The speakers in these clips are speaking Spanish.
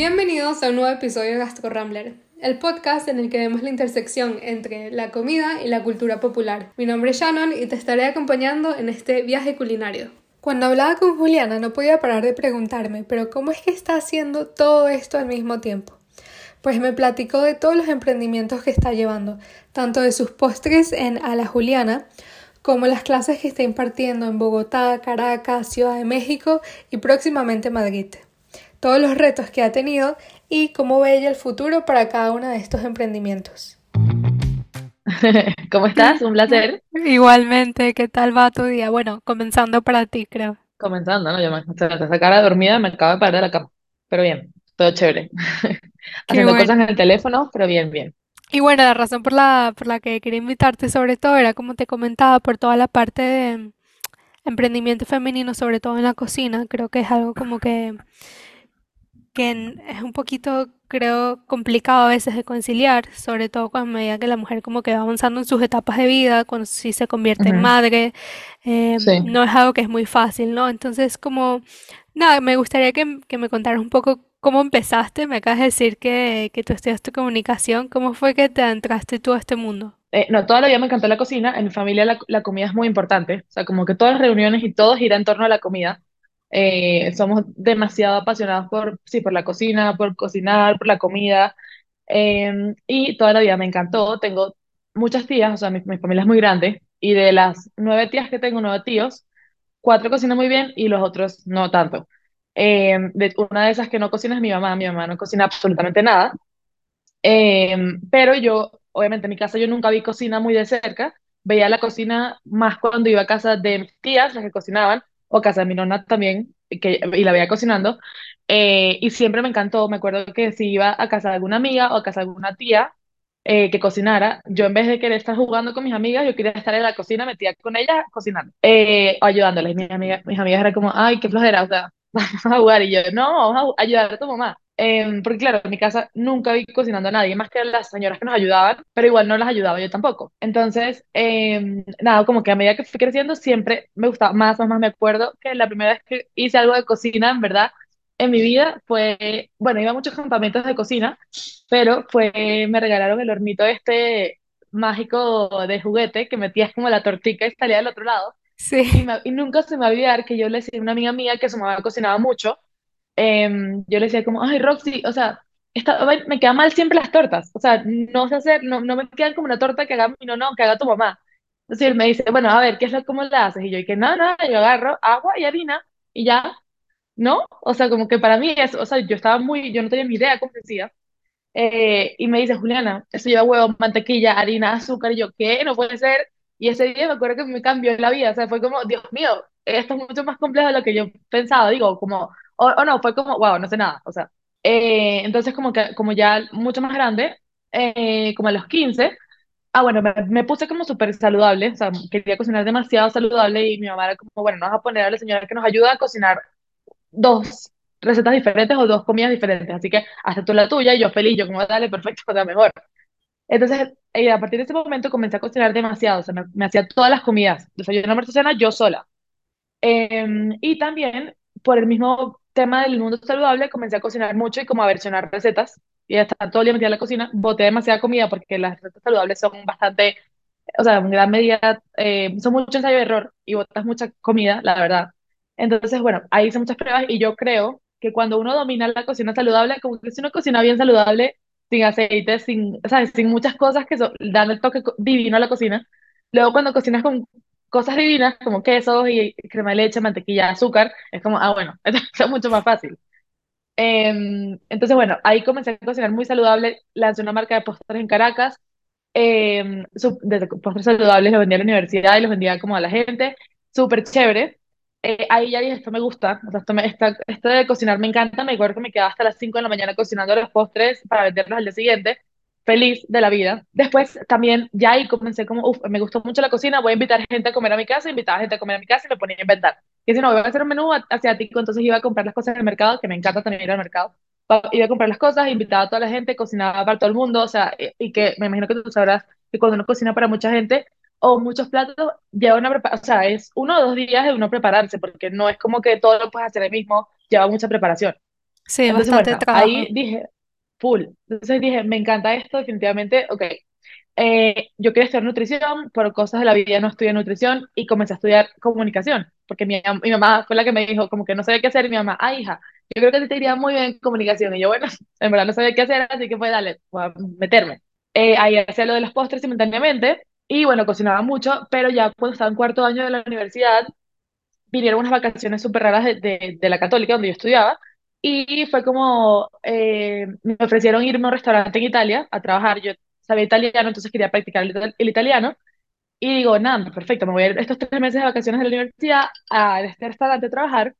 Bienvenidos a un nuevo episodio de Gastro Rambler, el podcast en el que vemos la intersección entre la comida y la cultura popular. Mi nombre es Shannon y te estaré acompañando en este viaje culinario. Cuando hablaba con Juliana no podía parar de preguntarme, pero ¿cómo es que está haciendo todo esto al mismo tiempo? Pues me platicó de todos los emprendimientos que está llevando, tanto de sus postres en A la Juliana, como las clases que está impartiendo en Bogotá, Caracas, Ciudad de México y próximamente Madrid todos los retos que ha tenido y cómo ve ella el futuro para cada uno de estos emprendimientos. ¿Cómo estás? Un placer. Igualmente, ¿qué tal va tu día? Bueno, comenzando para ti, creo. Comenzando, ¿no? Yo me esa cara dormida, me acabo de parar de la cama. Pero bien, todo chévere. Haciendo cosas en el teléfono, pero bien, bien. Y bueno, la razón por la, por la que quería invitarte sobre todo era, como te comentaba, por toda la parte de emprendimiento femenino, sobre todo en la cocina. Creo que es algo como que que es un poquito, creo, complicado a veces de conciliar, sobre todo cuando medida que la mujer como que va avanzando en sus etapas de vida, cuando sí se convierte en madre, eh, no es algo que es muy fácil, ¿no? Entonces, como, nada, me gustaría que, me contaras un poco cómo empezaste, me acabas de decir que, que tú estudiaste comunicación, ¿cómo fue que te entraste tú a este mundo? Eh, no, toda la vida me encantó la cocina, en mi familia la, la comida es muy importante, o sea, como que todas las reuniones y todo gira en torno a la comida. Eh, somos demasiado apasionados por, sí, por la cocina, por cocinar, por la comida. Em, y toda la vida me encantó. Tengo muchas tías, o sea, mi, mi, familia es muy grande. Y de las nueve tías que tengo, nueve tíos, cuatro cocinan muy bien y los otros no tanto. Em, de, una de esas que no cocina es mi mamá. Mi mamá no cocina absolutamente nada. Em, pero yo, obviamente, en mi casa yo nunca vi cocina muy de cerca. Veía la cocina más cuando iba a casa de mis tías, las que cocinaban o casa de mi nona también, que, y la veía cocinando, eh, y siempre me encantó, me acuerdo que si iba a casa de alguna amiga o a casa de alguna tía eh, que cocinara, yo en vez de querer estar jugando con mis amigas, yo quería estar en la cocina metida con ellas cocinando, eh, ayudándoles. Mis amigas, mis amigas eran como, ay, qué flojera, o sea, vamos a jugar, y yo, no, vamos a ayudar a tu mamá. Em, porque claro, en mi casa nunca vi cocinando a nadie, más que las señoras que nos ayudaban, pero igual no las ayudaba yo tampoco. Entonces, em, nada, como que a medida que fui creciendo, siempre me gustaba más, más, más me acuerdo que la primera vez que hice algo de cocina, en verdad, en mi vida fue, bueno, iba a muchos campamentos de cocina, pero fue, me regalaron el hornito este mágico de juguete que metías como la tortica y salía del otro lado. Sí. Y, nunca se me va a olvidar que yo le decía a una amiga mía que su mamá cocinaba mucho Em, yo le decía como, ay, Roxy, o sea, me quedan mal siempre las tortas, o sea, no sé hacer, no, no me quedan como una torta que haga no, no, que haga tu mamá. Entonces él me dice, bueno, a ver, ¿qué es lo, cómo la haces? Y yo, y que no, no, yo agarro agua y harina y ya, ¿no? O sea, como que para mí es, o sea, yo estaba muy, yo no tenía ni idea cómo se hacía. Eh, y me dice, Juliana, eso lleva huevo, mantequilla, harina, azúcar, y yo, ¿qué? No puede ser. Y ese día me acuerdo que me cambió la vida, o sea, fue como, Dios mío, esto es mucho más complejo de lo que yo pensaba, digo, como o, no, fue como, wow, no sé nada, o sea. Eh, entonces, como que, como ya mucho más grande, eh, como a los 15, ah, bueno, me, puse como súper saludable, o sea, quería cocinar demasiado saludable y mi mamá era como, bueno, nos vamos a poner a la señora que nos ayuda a cocinar dos recetas diferentes o dos comidas diferentes, así que hazte tú la tuya y yo feliz, yo como, dale, perfecto, o sea, mejor. Entonces, eh, a partir de ese momento comencé a cocinar demasiado, o sea, me, hacía todas las comidas, desayuno, almuerzo, cena, yo sola. Em, y también, por el mismo tema del mundo saludable, comencé a cocinar mucho y como a versionar recetas. Y hasta todo el día metida en la cocina, boté demasiada comida porque las recetas saludables son bastante, o sea, en gran medida, eh, son mucho ensayo de error y botas mucha comida, la verdad. Entonces, bueno, ahí hice muchas pruebas y yo creo que cuando uno domina la cocina saludable, como que si uno cocina bien saludable, sin aceite, sin, ¿sabes? sin muchas cosas que dan el toque divino a la cocina, luego cuando cocinas con cosas divinas como quesos y crema de leche, mantequilla, azúcar, es como, ah, bueno, es mucho más fácil. Em, entonces, bueno, ahí comencé a cocinar muy saludable, lancé una marca de postres en Caracas, eh, de postres saludables los vendía a la universidad y los vendía como a la gente, súper chévere. Eh, ahí ya dije, esto me gusta, o sea, esto, me, esto de cocinar me encanta, me acuerdo que me quedaba hasta las 5 de la mañana cocinando los postres para venderlos al día siguiente, feliz de la vida. Después también ya ahí comencé como, uff, me gustó mucho la cocina, voy a invitar gente a comer a mi casa, invitaba gente a comer a mi casa y me ponía a inventar. Y si no, voy a hacer un menú asiático, entonces iba a comprar las cosas en el mercado, que me encanta también ir al mercado. Iba a comprar las cosas, invitaba a toda la gente, cocinaba para todo el mundo, o sea, y, que me imagino que tú sabrás que cuando uno cocina para mucha gente o muchos platos, lleva una preparación, o sea, es uno o dos días de uno prepararse, porque no es como que todo lo puedes hacer el mismo, lleva mucha preparación. Sí, Entonces, bastante bueno, ahí trabajo. dije, full. Entonces dije, me encanta esto, definitivamente, ok. Eh, yo quería estudiar nutrición, por cosas de la vida no estudié nutrición y comencé a estudiar comunicación, porque mi, mi mamá fue la que me dijo, como que no sabía qué hacer, y mi mamá, ah, hija, yo creo que te iría muy bien en comunicación. Y yo, bueno, en verdad no sabía qué hacer, así que fue, dale, voy a meterme. Eh, ahí hacía lo de los postres simultáneamente, y bueno, cocinaba mucho, pero ya cuando estaba en cuarto año de la universidad, vinieron unas vacaciones súper raras de, de, de la Católica, donde yo estudiaba, y fue como, eh, me ofrecieron irme a un restaurante en Italia a trabajar, yo sabía italiano, entonces quería practicar el, el italiano, y digo, nada, perfecto, me voy a ir estos tres meses de vacaciones de la universidad a este restaurante a trabajar,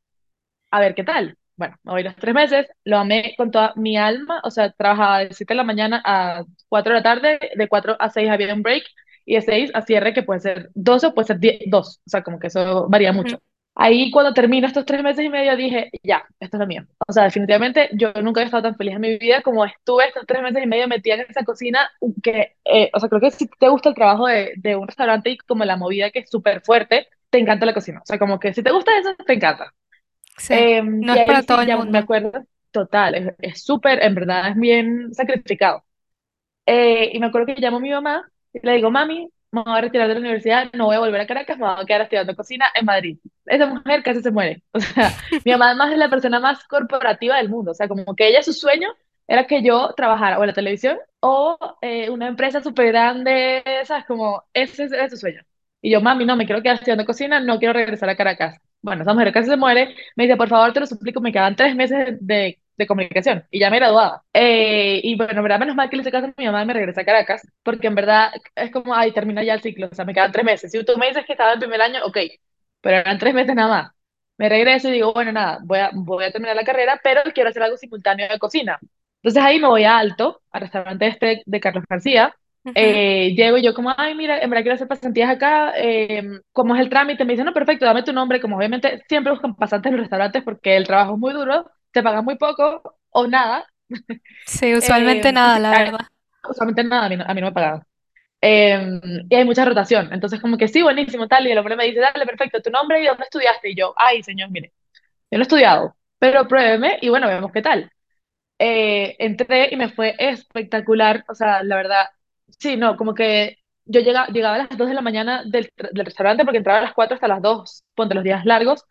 a ver qué tal. Bueno, me voy los tres meses, lo amé con toda mi alma, o sea, trabajaba de 7 de la mañana a 4 de la tarde, de 4 a 6 había un break, y de 6 a cierre, que puede ser 12 o puede ser 10, 2, o sea, como que eso varía mucho. Ahí cuando termino estos tres meses y medio dije, ya, esto es lo mío. O sea, definitivamente yo nunca he estado tan feliz en mi vida como estuve estos tres meses y medio metida en esa cocina, que, eh, o sea, creo que si te gusta el trabajo de, de un restaurante y como la movida que es súper fuerte, te encanta la cocina. O sea, como que si te gusta eso, te encanta. Sí, Eh, no es para todo sí, el ya me mundo. acuerdo, total, es es súper, en verdad, es bien sacrificado. Eh, y me acuerdo que llamo a mi mamá y le digo, mami, me voy a retirar de la universidad, no voy a volver a Caracas, me voy a quedar estudiando cocina en Madrid. Esa mujer casi se muere. O sea, mi mamá además es la persona más corporativa del mundo. O sea, como que ella, su sueño era que yo trabajara o en la televisión o eh, una empresa súper grande, ¿sabes? Como ese era su sueño. Y yo, mami, no, me quiero quedar estudiando cocina, no quiero regresar a Caracas. Bueno, esa mujer casi se muere. Me dice, por favor, te lo suplico, me quedan tres meses de, de comunicación y ya me graduaba. Eh, y bueno, en verdad, menos mal que le hice caso a mi mamá y me regresé a Caracas, porque en verdad es como, ay, termina ya el ciclo, o sea, me quedan tres meses. Si tú me dices que estaba en primer año, ok, pero eran tres meses nada más. Me regreso y digo, bueno, nada, voy a, voy a terminar la carrera, pero quiero hacer algo simultáneo de cocina. Entonces ahí me voy a Alto, al restaurante este de Carlos García. Ujú. Eh, llego y yo como, ay, mira, en verdad quiero hacer pasantías acá, eh, ¿cómo es el trámite? Me dicen, no, perfecto, dame tu nombre, como obviamente siempre buscan pasantes en los restaurantes porque el trabajo es muy duro, te pagan muy poco o nada. Sí, usualmente Eh, nada, la verdad. usualmente nada, a mí, no, a mí no me pagaban. Eh, y hay mucha rotación, entonces como que sí, buenísimo, tal, y el hombre me dice, dale, perfecto, tu nombre y dónde estudiaste, y yo, ay, señor, mire, yo no he estudiado, pero pruébeme y bueno, vemos qué tal. Eh, entré y me fue espectacular, o sea, la verdad, sí, no, como que yo llegaba, llegaba a las 2 de la mañana del, del restaurante porque entraba a las 4 hasta las 2 ponte los días largos,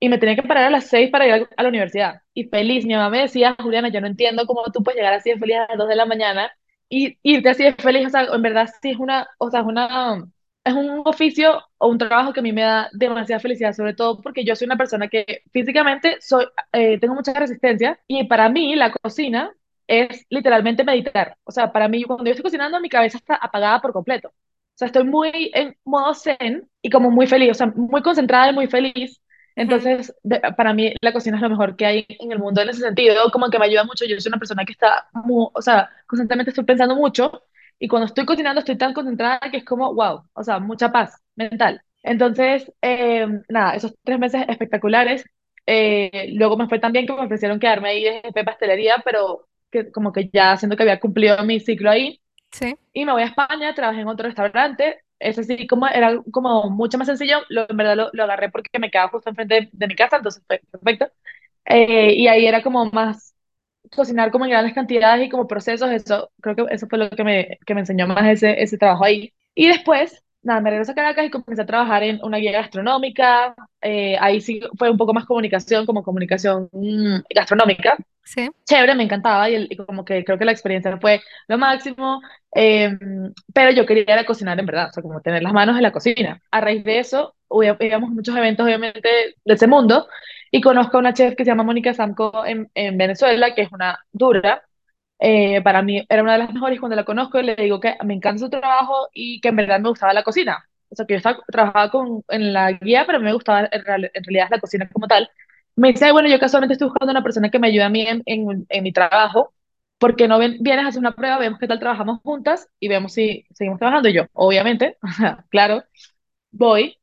y me tenía que parar a las 6 para ir a, la universidad. Y feliz, mi mamá me decía, Juliana, yo no entiendo cómo tú puedes llegar así de feliz a las 2 de la mañana y irte así de feliz, o sea, en verdad sí es una, o sea, es una, es un oficio o un trabajo que a mí me da demasiada felicidad, sobre todo porque yo soy una persona que físicamente soy, eh, tengo mucha resistencia y para mí la cocina es literalmente meditar. O sea, para mí cuando yo estoy cocinando mi cabeza está apagada por completo. O sea, estoy muy en modo zen y como muy feliz, o sea, muy concentrada y muy feliz. Entonces, de- para mí la cocina es lo mejor que hay en el mundo en ese sentido, como que me ayuda mucho. Yo soy una persona que está, mu- o sea, constantemente estoy pensando mucho y cuando estoy cocinando estoy tan concentrada que es como, wow, o sea, mucha paz mental. Entonces, eh, nada, esos tres meses espectaculares. Eh, luego me fue tan bien que me ofrecieron quedarme ahí de jefe de pastelería, pero que como que ya siento que había cumplido mi ciclo ahí Sí. y me voy a España, trabajé en otro restaurante. Ese sí, como era como mucho más sencillo, lo, en verdad lo, lo agarré porque me quedaba justo enfrente de, de mi casa, entonces fue perfecto. Eh, y ahí era como más cocinar como en grandes cantidades y como procesos, eso creo que eso fue lo que me, que me enseñó más ese, ese trabajo ahí. Y después, nada, me regreso a Caracas y comencé a trabajar en una guía gastronómica, eh, ahí sí fue un poco más comunicación, como comunicación mm, gastronómica, Sí. chévere, me encantaba y, el- y como que creo que la experiencia fue lo máximo, eh, pero yo quería era cocinar en verdad, o sea, como tener las manos en la cocina. A raíz de eso, íbamos a muchos eventos, obviamente, de ese mundo, y conozco a una chef que se llama Mónica Samco en, en Venezuela, que es una dura. eh, para mí era una de las mejores cuando la conozco le digo que me encanta su trabajo y que en verdad me gustaba la cocina. O sea, que yo estaba, trabajaba con, en la guía, pero a me gustaba en, real- en realidad la cocina como tal. Me dice, "Ay, bueno, yo casualmente estoy buscando una persona que me ayude a mí en, en, en mi trabajo, porque no ven- vienes a hacer una prueba, vemos qué tal trabajamos juntas y vemos si seguimos trabajando. Y yo, obviamente, claro, voy.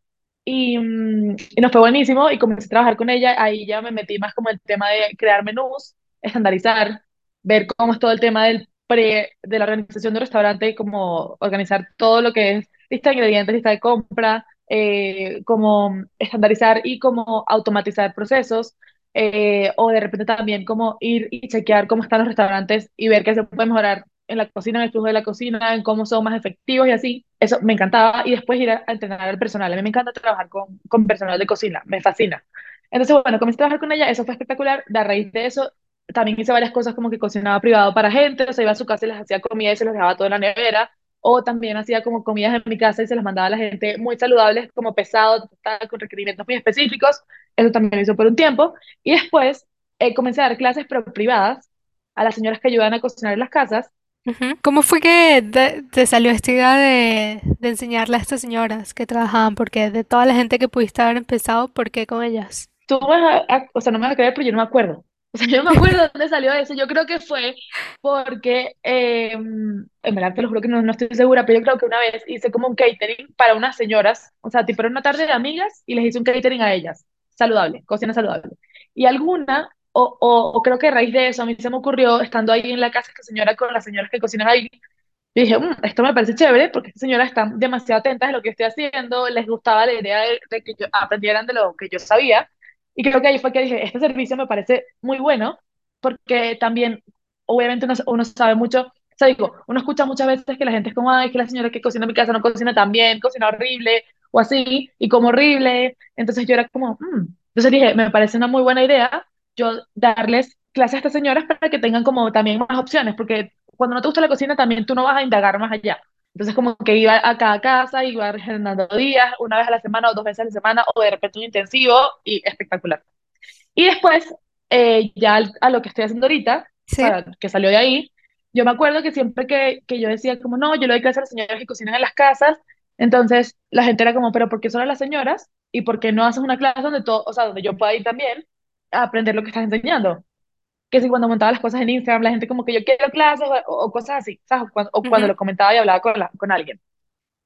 Y, mm, y nos fue buenísimo y comencé a trabajar con ella. Ahí ya me metí más como el tema de crear menús, estandarizar, ver cómo es todo el tema del pre, de la organización del restaurante, como organizar todo lo que es lista de ingredientes, lista de compra, eh, como estandarizar y como automatizar procesos. eh, o de repente también como ir y chequear cómo están los restaurantes y ver qué se puede mejorar en la cocina, en el flujo de la cocina, en cómo son más efectivos y así. Eso me encantaba. Y después ir a, a entrenar al personal. A mí me encanta trabajar con, con personal de cocina, me fascina. Entonces, bueno, comencé a trabajar con ella, eso fue espectacular. De a raíz de eso, también hice varias cosas como que cocinaba privado para gente, o sea, iba a su casa y les hacía comida y se los dejaba todo en la nevera. O también hacía como comidas en mi casa y se las mandaba a la gente muy saludables, como pesado, con requerimientos muy específicos. Eso también lo hizo por un tiempo. Y después eh, comencé a dar clases pero privadas a las señoras que ayudan a cocinar en las casas. ¿Cómo fue que te, salió esta idea de, de enseñarle a estas señoras que trabajaban? Porque de toda la gente que pudiste haber empezado, ¿por qué con ellas? Tú vas a, a- o sea, no me vas a creer, pero yo no me acuerdo. O sea, yo no me acuerdo de dónde salió eso. Yo creo que fue porque, eh, en verdad te lo juro que no, no estoy segura, pero yo creo que una vez hice como un catering para unas señoras, o sea, tipo era una tarde de amigas y les hice un catering a ellas, saludable, cocina saludable. Y alguna, o, o, o creo que a raíz de eso, a mí se me ocurrió, estando ahí en la casa esta señora con las señoras que cocinan ahí, y dije, "Mm, esto me parece chévere porque estas señoras están demasiado atentas de lo que estoy haciendo, les gustaba la idea de, de que yo aprendieran de lo que yo sabía. Y creo que ahí fue que dije, este servicio me parece muy bueno porque también, obviamente, uno, uno sabe mucho, o sea, digo, uno escucha muchas veces que la gente es como, ay, que la señora que cocina en mi casa no cocina tan bien, cocina horrible o así, y como horrible. Entonces yo era como, "Mm". Entonces dije, me parece una muy buena idea yo darles clases a estas señoras para que tengan como también más opciones, porque cuando no te gusta la cocina también tú no vas a indagar más allá. Entonces como que iba a cada casa, iba regenerando días, una vez a la semana o dos veces a la semana, o de repente un intensivo y espectacular. Y después, eh, ya a lo que estoy haciendo ahorita, Sí. sea, que salió de ahí, yo me acuerdo que siempre que, que yo decía como, no, yo le doy clases a las señoras que cocinan en las casas, entonces la gente era como, pero ¿por qué solo a las señoras? ¿Y por qué no haces una clase donde todo, o sea, donde yo pueda ir también a aprender lo que estás enseñando? Que si cuando montaba las cosas en Instagram, la gente como que yo quiero clases o, o cosas así, ¿sabes? O cuando, o cuando Ujú. lo comentaba y hablaba con, la, con alguien.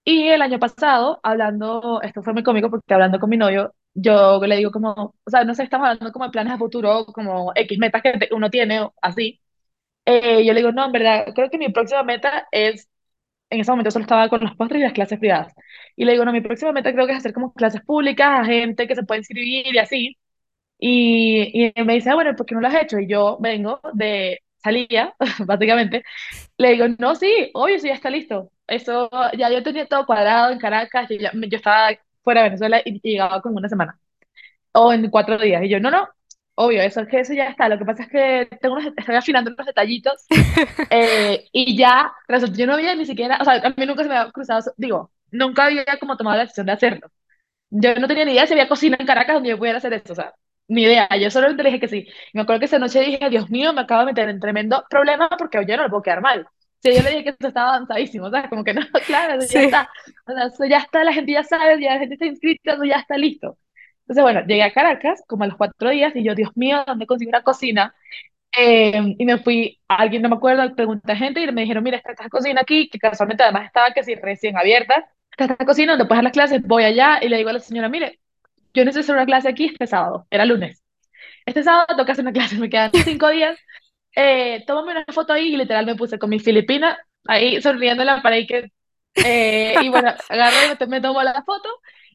Y el año pasado, hablando, esto fue muy cómico porque hablando con mi novio, yo le digo como, o sea, no sé, estamos hablando como de planes a futuro, como X metas que uno tiene, así. Eh, yo le digo, no, en verdad, creo que mi próxima meta es, en ese momento solo estaba con los postres y las clases privadas. Y le digo, no, mi próxima meta creo que es hacer como clases públicas a gente que se puede inscribir y así. Y, y me dice, ah, bueno, ¿por qué no lo has hecho? Y yo vengo de salía, básicamente. Le digo, no, sí, obvio, sí, ya está listo. Eso, ya yo tenía todo cuadrado en Caracas, y ya- yo estaba fuera de Venezuela y, y llegaba como una semana, o en cuatro días. Y yo, no, no, obvio, eso, que eso ya está. Lo que pasa es que tengo unos, estoy afinando unos detallitos, eh, y ya, resulta, yo no había ni siquiera, o sea, a mí nunca se me había cruzado, eso- digo, nunca había como tomado la decisión de hacerlo. Yo no tenía ni idea si había cocina en Caracas donde yo pudiera hacer esto, o sea, ni idea. Yo solo le dije que sí. Me acuerdo que esa noche dije, Dios mío, me acabo de meter en tremendo problema porque yo no le puedo quedar mal. Si yo le dije que esto estaba avanzadísimo, ¿sabes? Como que no, claro, eso ya Sí. está. O sea, eso ya está, la gente ya sabe, ya la gente está inscrita, eso ya está listo. Entonces, bueno, llegué a Caracas como a los cuatro días y yo, Dios mío, ¿dónde consigo una cocina? Eh, y me fui, a alguien no me acuerdo, pregunté a gente y me dijeron, mira, está esta cocina aquí, que casualmente además estaba que sí, recién abierta. Está esta cocina donde puedes las clases, voy allá y le digo a la señora, mire, yo necesito hacer una clase aquí este sábado, era lunes. Este sábado toca hacer una clase, me quedan cinco días. Eh, tómame una foto ahí y literal me puse con mi filipina ahí sonriéndola para ahí que... eh, y bueno, agarré, me, me tomo la foto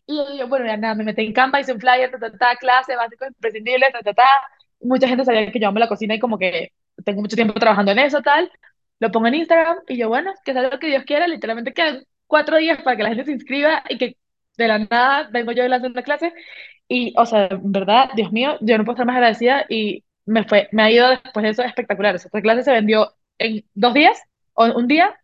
y yo digo, bueno, ya nada, me metí en Canva, hice un flyer, ta, ta, ta, clase, básicos imprescindibles, ta, ta, ta. Mucha gente sabía que yo amo la cocina y como que tengo mucho tiempo trabajando en eso, tal. Lo pongo en Instagram y yo, bueno, que sea lo que Dios quiera, literalmente quedan cuatro días para que la gente se inscriba y que de la nada vengo yo lanzando la clase y, o sea, en verdad, Dios mío, yo no puedo estar más agradecida y me fue, me ha ido después de eso espectacular. O sea, esta clase se vendió en dos días o un día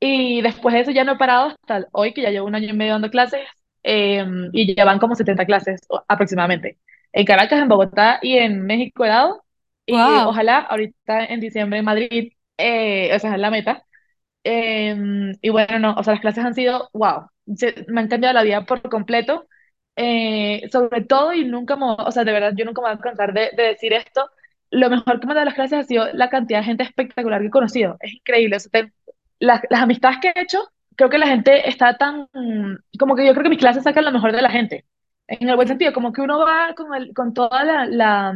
y después de eso ya no he parado hasta hoy, que ya llevo un año y medio dando clases eh, y ya van como 70 clases aproximadamente. En Caracas, en Bogotá y en México he dado y ojalá ahorita en diciembre en Madrid, eh, esa es la meta. Eh, y bueno, no, o sea, las clases han sido, wow, se- me han cambiado la vida por completo. Eh, sobre todo, y nunca me, o sea, de verdad, yo nunca me voy a cansar de, de decir esto, lo mejor que me ha dado las clases ha sido la cantidad de gente espectacular que he conocido. Es increíble. o sea, te- las, las amistades que he hecho, creo que la gente está tan, como que yo creo que mis clases sacan lo mejor de la gente. En el buen sentido, como que uno va con, el, con toda la, la,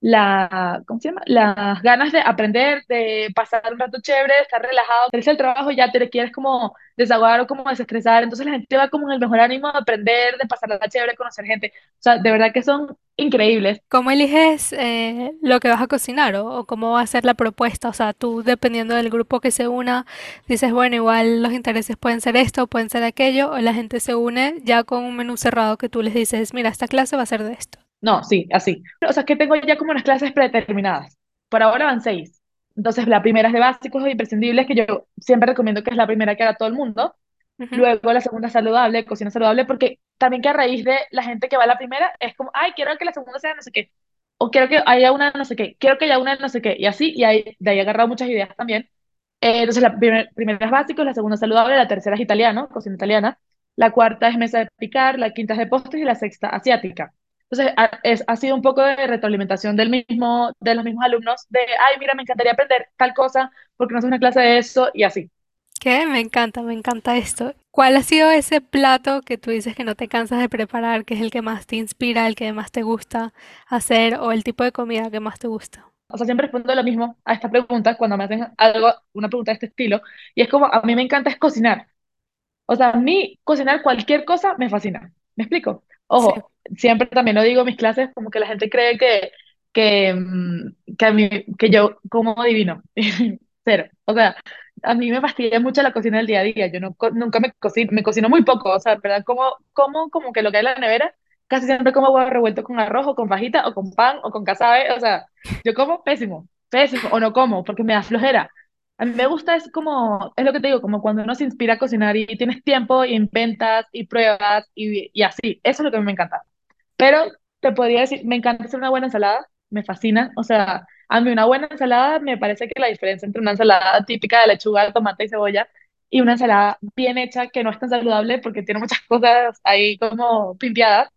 la, ¿cómo se llama? Las ganas de aprender, de pasar un rato chévere, de estar relajado. Teresa el trabajo ya te quieres como desahogar o como desestresar, entonces la gente va como en el mejor ánimo de aprender, de pasar la chévere, conocer gente. O sea, de verdad que son increíbles. ¿Cómo eliges eh, lo que vas a cocinar o, o cómo va a ser la propuesta? O sea, tú dependiendo del grupo que se una, dices, bueno, igual los intereses pueden ser esto, pueden ser aquello, o la gente se une ya con un menú cerrado que tú les dices, mira, esta clase va a ser de esto. No, sí, así. O sea, es que tengo ya como unas clases predeterminadas. Por ahora van seis. Entonces, la primera es de básicos e imprescindibles, que yo siempre recomiendo que es la primera que haga todo el mundo. Luego la segunda saludable, cocina saludable, porque también que a raíz de la gente que va a la primera es como, ay, quiero que la segunda sea no sé qué, o quiero que haya una no sé qué, quiero que haya una no sé qué, y así, y ahí, de ahí he agarrado muchas ideas también. Eh, entonces la primer- primera es básicos, la segunda saludable, la tercera es italiano, cocina italiana, la cuarta es mesa de picar, la quinta es de postres y la sexta asiática. Entonces ha, es, ha sido un poco de retroalimentación del mismo, de los mismos alumnos, de, ay, mira, me encantaría aprender tal cosa, porque no es una clase de eso, y así. ¿Qué? Me encanta, me encanta esto. ¿Cuál ha sido ese plato que tú dices que no te cansas de preparar, que es el que más te inspira, el que más te gusta hacer o el tipo de comida que más te gusta? O sea, siempre respondo lo mismo a esta pregunta cuando me hacen algo, una pregunta de este estilo, y es como, a mí me encanta es cocinar. O sea, a mí cocinar cualquier cosa me fascina. ¿Me explico? Sí. Siempre también lo digo en mis clases, como que la gente cree que, que, mm, que, a mí, que yo como divino. Cero. O sea, a mí me fastidia mucho la cocina del día a día. Yo no, nunca me cocino, me cocino muy poco. O sea, ¿verdad? Como, como, como que lo que hay en la nevera, casi siempre como huevo revuelto con arroz o con fajita o con pan o con casabe. O sea, yo como pésimo, pésimo, o no como porque me da flojera. A mí me gusta, es como, es lo que te digo, como cuando uno se inspira a cocinar y tienes tiempo y inventas y pruebas y, y así. Eso es lo que a mí me encanta. Pero te podría decir, me encanta hacer una buena ensalada, me fascina. O sea, a mí una buena ensalada me parece que la diferencia entre una ensalada típica de lechuga, tomate y cebolla y una ensalada bien hecha que no es tan saludable porque tiene muchas cosas ahí como pimpeadas,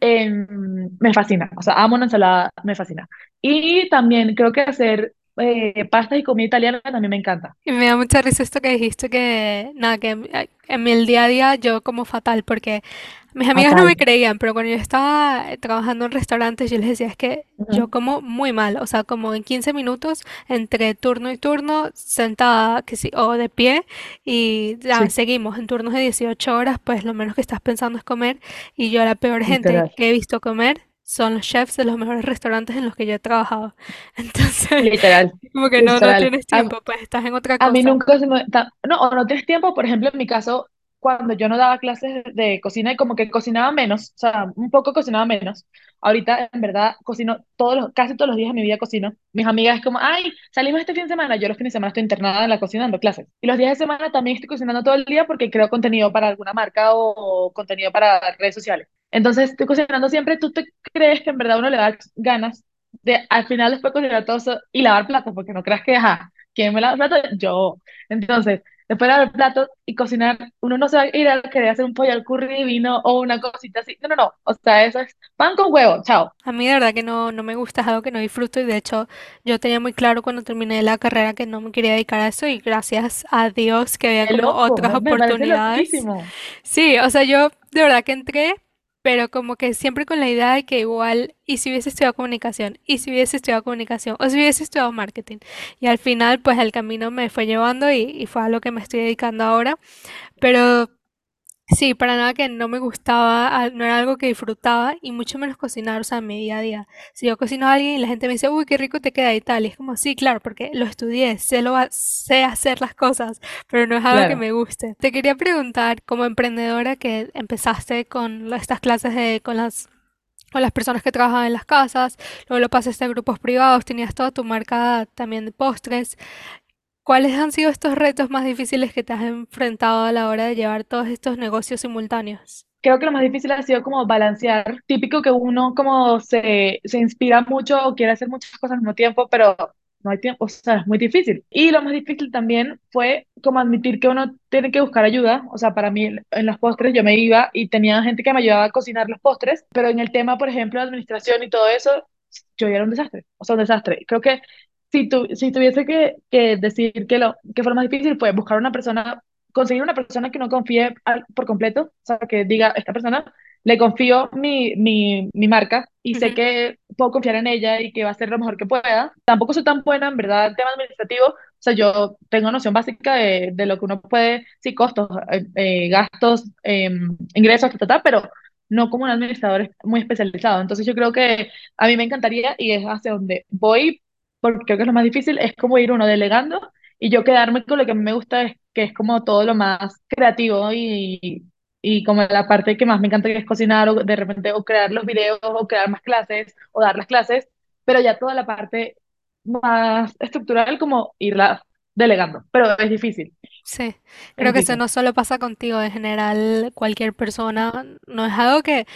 em, me fascina. O sea, amo una ensalada, me fascina. Y también creo que hacer eh, pastas y comida italiana también me encanta. Y me da mucha risa esto que dijiste que, nada, que en, en el día a día yo como fatal, porque mis amigas no me creían, pero cuando yo estaba eh, trabajando en restaurantes, yo les decía, es que yo como muy mal, o sea, como en 15 minutos entre turno y turno, sentada, que sí, o de pie, y ya Sí, seguimos en turnos de 18 horas, pues lo menos que estás pensando es comer, y yo la peor gente literal. que he visto comer son los chefs de los mejores restaurantes en los que yo he trabajado. Entonces, Literal, como que no, no tienes A, tiempo, pues estás en otra a mí cosa. nunca se me... no, o no tienes tiempo, por ejemplo, en mi caso, cuando yo no daba clases de, de cocina y como que cocinaba menos, o sea, un poco cocinaba menos. Ahorita, en verdad, cocino todos los, casi todos los días de mi vida cocino. Mis amigas es como, ay, salimos este fin de semana. Yo los fines de semana estoy internada en la cocina dando clases. Y los días de semana también estoy cocinando todo el día porque creo contenido para alguna marca o, o contenido para redes sociales. Entonces, estoy cocinando siempre. ¿Tú te crees que en verdad uno le da ganas de al final después cocinar todo eso y lavar platos? Porque no creas que, ajá, ¿quién me lava platos? Yo. Entonces, después de lavar platos y cocinar, uno no se va a ir a querer hacer un pollo al curry divino o una cosita así. No, no, no. O sea, eso es pan con huevo. Chao. A mí de verdad que no, no me gusta, es algo que no disfruto y de hecho yo tenía muy claro cuando terminé la carrera que no me quería dedicar a eso y gracias a Dios que había Qué como loco. otras Me, oportunidades. Sí, o sea, yo de verdad que entré, pero como que siempre con la idea de que igual, y si hubiese estudiado comunicación, y si hubiese estudiado comunicación, o si hubiese estudiado marketing. Y al final pues el camino me fue llevando y, fue a lo que me estoy dedicando ahora. Pero Sí, para nada que no me gustaba, a- no era algo que disfrutaba y mucho menos cocinar, o sea, en mi día a día. Si yo cocino a alguien y la gente me dice, uy, qué rico te queda y tal, y es como, sí, claro, porque lo estudié, sé, lo, sé hacer las cosas, pero no es algo que Claro. me guste. Te quería preguntar, como emprendedora que empezaste con estas clases de, con las, con las personas que trabajaban en las casas, luego lo pasaste a grupos privados, tenías toda tu marca también de postres. ¿Cuáles han sido estos retos más difíciles que te has enfrentado a la hora de llevar todos estos negocios simultáneos? Creo que lo más difícil ha sido como balancear. Típico que uno como se, se inspira mucho o quiere hacer muchas cosas al mismo tiempo, pero no hay tiempo, o sea, es muy difícil. Y lo más difícil también fue como admitir que uno tiene que buscar ayuda. O sea, para mí en los postres yo me iba y tenía gente que me ayudaba a cocinar los postres, pero en el tema, por ejemplo, de administración y todo eso, yo era un desastre, o sea, un desastre. Creo que si, tu, si tuviese que, que decir que lo que fue lo más difícil fue buscar una persona conseguir una persona que no confíe al- por completo, o sea, que diga, esta persona, le confío mi, mi, mi marca y sé Ujú. que puedo confiar en ella y que va a hacer lo mejor que pueda. Tampoco soy tan buena, en verdad, en tema administrativo. O sea, yo tengo noción básica de, de lo que uno puede, sí, costos, eh, eh, gastos, eh, ingresos, ta, ta, ta, pero no como un administrador muy especializado. Entonces yo creo que a mí me encantaría y es hacia donde voy, porque creo que es lo más difícil, es como ir uno delegando y yo quedarme con lo que a mí me gusta, es, que es como todo lo más creativo y, y como la parte que más me encanta que es cocinar o de repente o crear los videos o crear más clases o dar las clases, pero ya toda la parte más estructural como irla delegando, pero es difícil, Sí, es creo que eso no solo pasa contigo, en general cualquier persona, no es algo que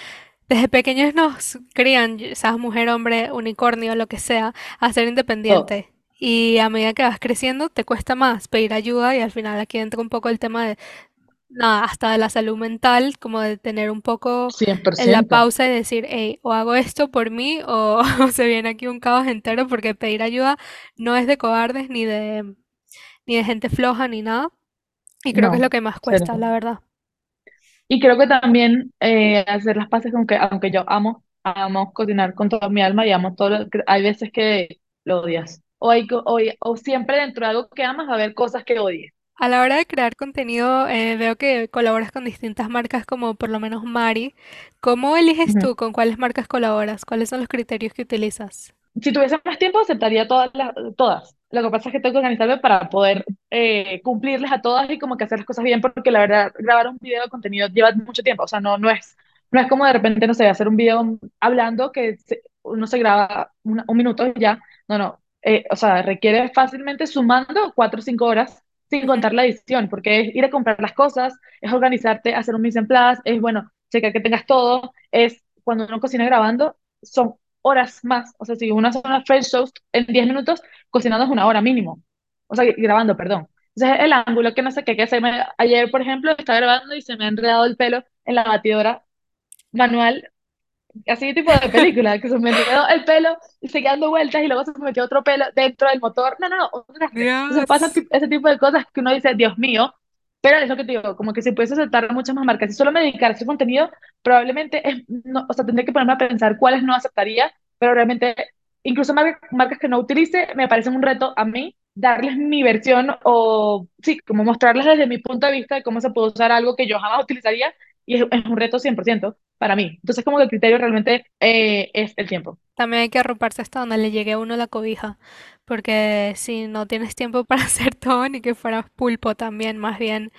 desde pequeños nos crían, seas mujer, hombre, unicornio, lo que sea, a ser independiente. Y a medida que vas creciendo te cuesta más pedir ayuda y al final aquí entra un poco el tema de, nada, hasta de la salud mental, como de tener un poco cien por en la pausa y decir, hey, o hago esto por mí o, o se viene aquí un caos entero porque pedir ayuda no es de cobardes ni de, ni de gente floja ni nada. Y creo que es lo que más cuesta, la verdad. Y creo que también eh, hacer las paces con que, aunque yo amo, amo cocinar con toda mi alma y amo todo, lo hay veces que lo odias. O, hay, o, o siempre dentro de algo que amas va a haber cosas que odies. A la hora de crear contenido, eh, veo que colaboras con distintas marcas como por lo menos Mari. ¿Cómo eliges Ujú. tú con cuáles marcas colaboras? ¿Cuáles son los criterios que utilizas? Si tuviese más tiempo, aceptaría todas las, todas. Lo que pasa es que tengo que organizarme para poder eh, cumplirles a todas y como que hacer las cosas bien, porque la verdad, grabar un video de contenido lleva mucho tiempo. O sea, no, no es, no es como de repente, no sé, hacer un video hablando que se- uno se graba una- un minuto y ya. No, no. Eh, o sea, requiere fácilmente sumando cuatro o cinco horas sin contar la edición, porque es ir a comprar las cosas, es organizarte, hacer un mise en place, es, bueno, checar que tengas todo, es cuando uno cocina grabando, son horas más. O sea, si uno hace una French toast en 10 minutos, cocinando es una hora mínimo. O sea, grabando, perdón. Entonces, el ángulo que no sé qué, que se me... Ayer, por ejemplo, estaba grabando y se me ha enredado el pelo en la batidora manual, así tipo de película, que se me enredó el pelo y seguía dando vueltas y luego se me metió otro pelo dentro del motor. No, no, no, Dios. ese tipo de cosas que uno dice, Dios mío, pero es lo que te digo, como que si pudiese aceptar muchas más marcas y solo me dedicara a ese contenido, probablemente es, no, o sea, tendría que ponerme a pensar cuáles no aceptaría, pero realmente, incluso mar- marcas que no utilice, me parecen un reto a mí darles mi versión o, sí, como mostrarles desde mi punto de vista de cómo se puede usar algo que yo jamás utilizaría y es, es un reto 100% para mí. Entonces, como que el criterio realmente eh, es el tiempo. También hay que arroparse hasta donde le llegue a uno la cobija, porque si no tienes tiempo para hacer todo, ni que fueras pulpo también, más bien.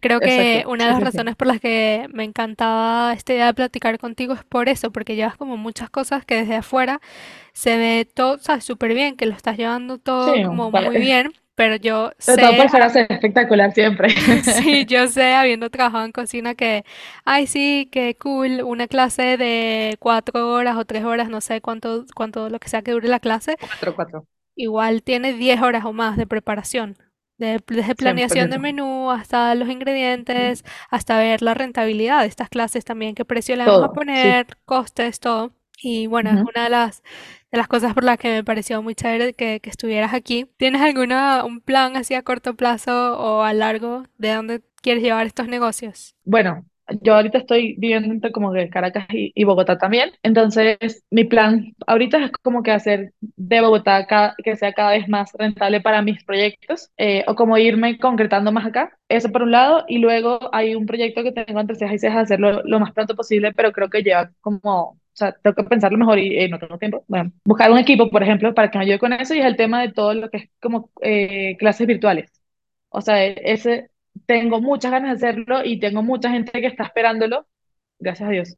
Creo que Exacto. una de Sí, las sí, sí. razones por las que me encantaba esta idea de platicar contigo es por eso, porque llevas como muchas cosas que desde afuera se ve todo, sabes, súper bien, que lo estás llevando Sí, todo como para- muy bien, pero yo de todo sé por fuera se espectacular siempre. Sí, yo sé, habiendo trabajado en cocina, que, ay, sí, qué cool, una clase de cuatro horas o tres horas, no sé cuánto, cuánto lo que sea que dure la clase, Cuatro, cuatro. Igual tiene diez horas o más de preparación, de- desde planeación de menú hasta los ingredientes, hasta ver la rentabilidad de estas clases también, qué precio le vamos a sí. poner, costes, todo. Y bueno, es una de las, de las cosas por las que me pareció muy chévere que, que estuvieras aquí. ¿Tienes alguna, un plan así a corto plazo o a largo de dónde quieres llevar estos negocios? Bueno, yo ahorita estoy viviendo entre como que Caracas y, Bogotá también, entonces mi plan ahorita es como que hacer de Bogotá ca- que sea cada vez más rentable para mis proyectos, eh, o como irme concretando más acá, eso por un lado, y luego hay un proyecto que tengo entre cejas y cejas hacerlo lo más pronto posible, pero creo que lleva como, o sea, tengo que pensarlo mejor y eh, no tengo tiempo. Bueno, buscar un equipo, por ejemplo, para que me ayude con eso, y es el tema de todo lo que es como eh, clases virtuales. O sea, e- ese tengo muchas ganas de hacerlo y tengo mucha gente que está esperándolo, gracias a Dios.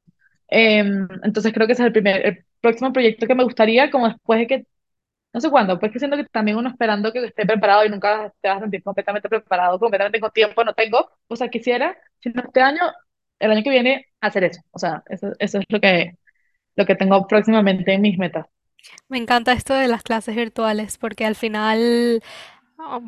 Em, entonces creo que ese es el primer, el próximo proyecto que me gustaría, como después de que, no sé cuándo, pues que siento que también uno esperando que esté preparado y nunca te vas a sentir completamente preparado, completamente con tiempo, no tengo. O sea, quisiera, si no este año, el año que viene, hacer eso. O sea, eso, eso es lo que, lo que tengo próximamente en mis metas. Me encanta esto de las clases virtuales porque al final,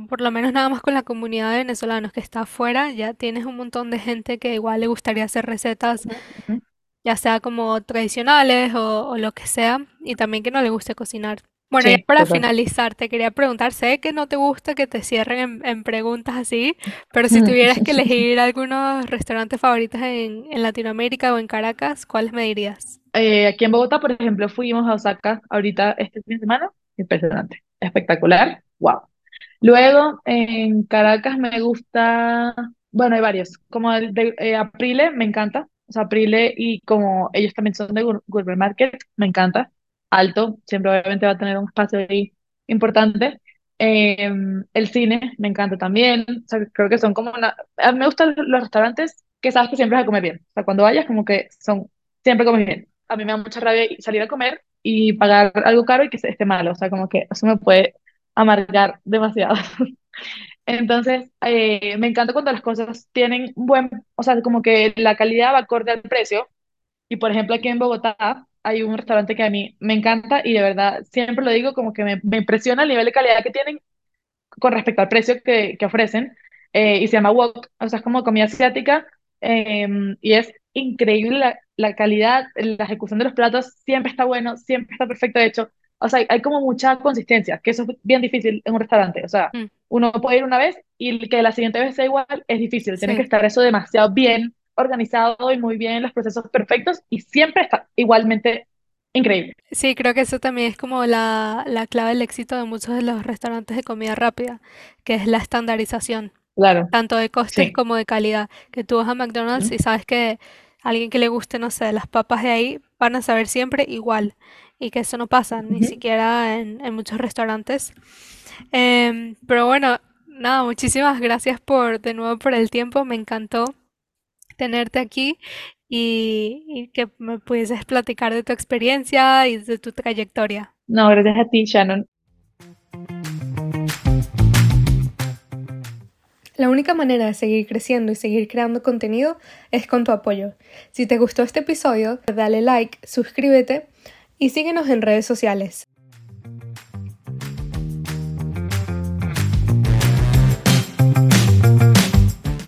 por lo menos nada más con la comunidad de venezolanos que está afuera, ya tienes un montón de gente que igual le gustaría hacer recetas, Ujú, ya sea como tradicionales o, o lo que sea, y también que no le guste cocinar. Bueno, Sí, ya para total. finalizar, te quería preguntar, sé que no te gusta que te cierren en, en preguntas así, pero si tuvieras que elegir algunos restaurantes favoritos en, en Latinoamérica o en Caracas, ¿cuáles me dirías? Eh, aquí en Bogotá, por ejemplo, fuimos a Osaka ahorita este fin de semana. Impresionante, espectacular, wow. Luego, en Caracas me gusta, bueno, hay varios, como el de eh, Aprile, me encanta. O sea, Aprile y como ellos también son de Gourmet Market, me encanta. Alto, siempre obviamente va a tener un espacio ahí importante. Eh, el cine me encanta también. O sea, creo que son como me gustan los restaurantes que sabes que siempre vas a comer bien. O sea, cuando vayas como que son... Siempre comes bien. A mí me da mucha rabia salir a comer y pagar algo caro y que esté malo. O sea, como que eso me puede amargar demasiado. Entonces, eh, me encanta cuando las cosas tienen buen, o sea, como que la calidad va acorde al precio. Y por ejemplo, aquí en Bogotá hay un restaurante que a mí me encanta y de verdad siempre lo digo como que me, me impresiona el nivel de calidad que tienen con respecto al precio que, que ofrecen, eh, y se llama Wok, o sea, es como comida asiática, eh, y es increíble la, la calidad, la ejecución de los platos, siempre está bueno, siempre está perfecto hecho, o sea, hay, como mucha consistencia, que eso es bien difícil en un restaurante, o sea, Mm, uno puede ir una vez y que la siguiente vez sea igual, es difícil, tiene que estar eso demasiado bien organizado y muy bien, los procesos perfectos, y siempre está igualmente increíble. Sí, creo que eso también es como la, la clave del éxito de muchos de los restaurantes de comida rápida, que es la estandarización, Claro, tanto de costes sí. como de calidad. Que tú vas a McDonald's ¿Mm? y sabes que alguien que le guste, no sé, las papas de ahí van a saber siempre igual. Y que eso no pasa ni siquiera en, en muchos restaurantes. Em, pero bueno, nada, muchísimas gracias por de nuevo por el tiempo. Me encantó tenerte aquí y, y que me pudieses platicar de tu experiencia y de tu trayectoria. No, gracias a ti, Shannon. La única manera de seguir creciendo y seguir creando contenido es con tu apoyo. Si te gustó este episodio, dale like, suscríbete y síguenos en redes sociales.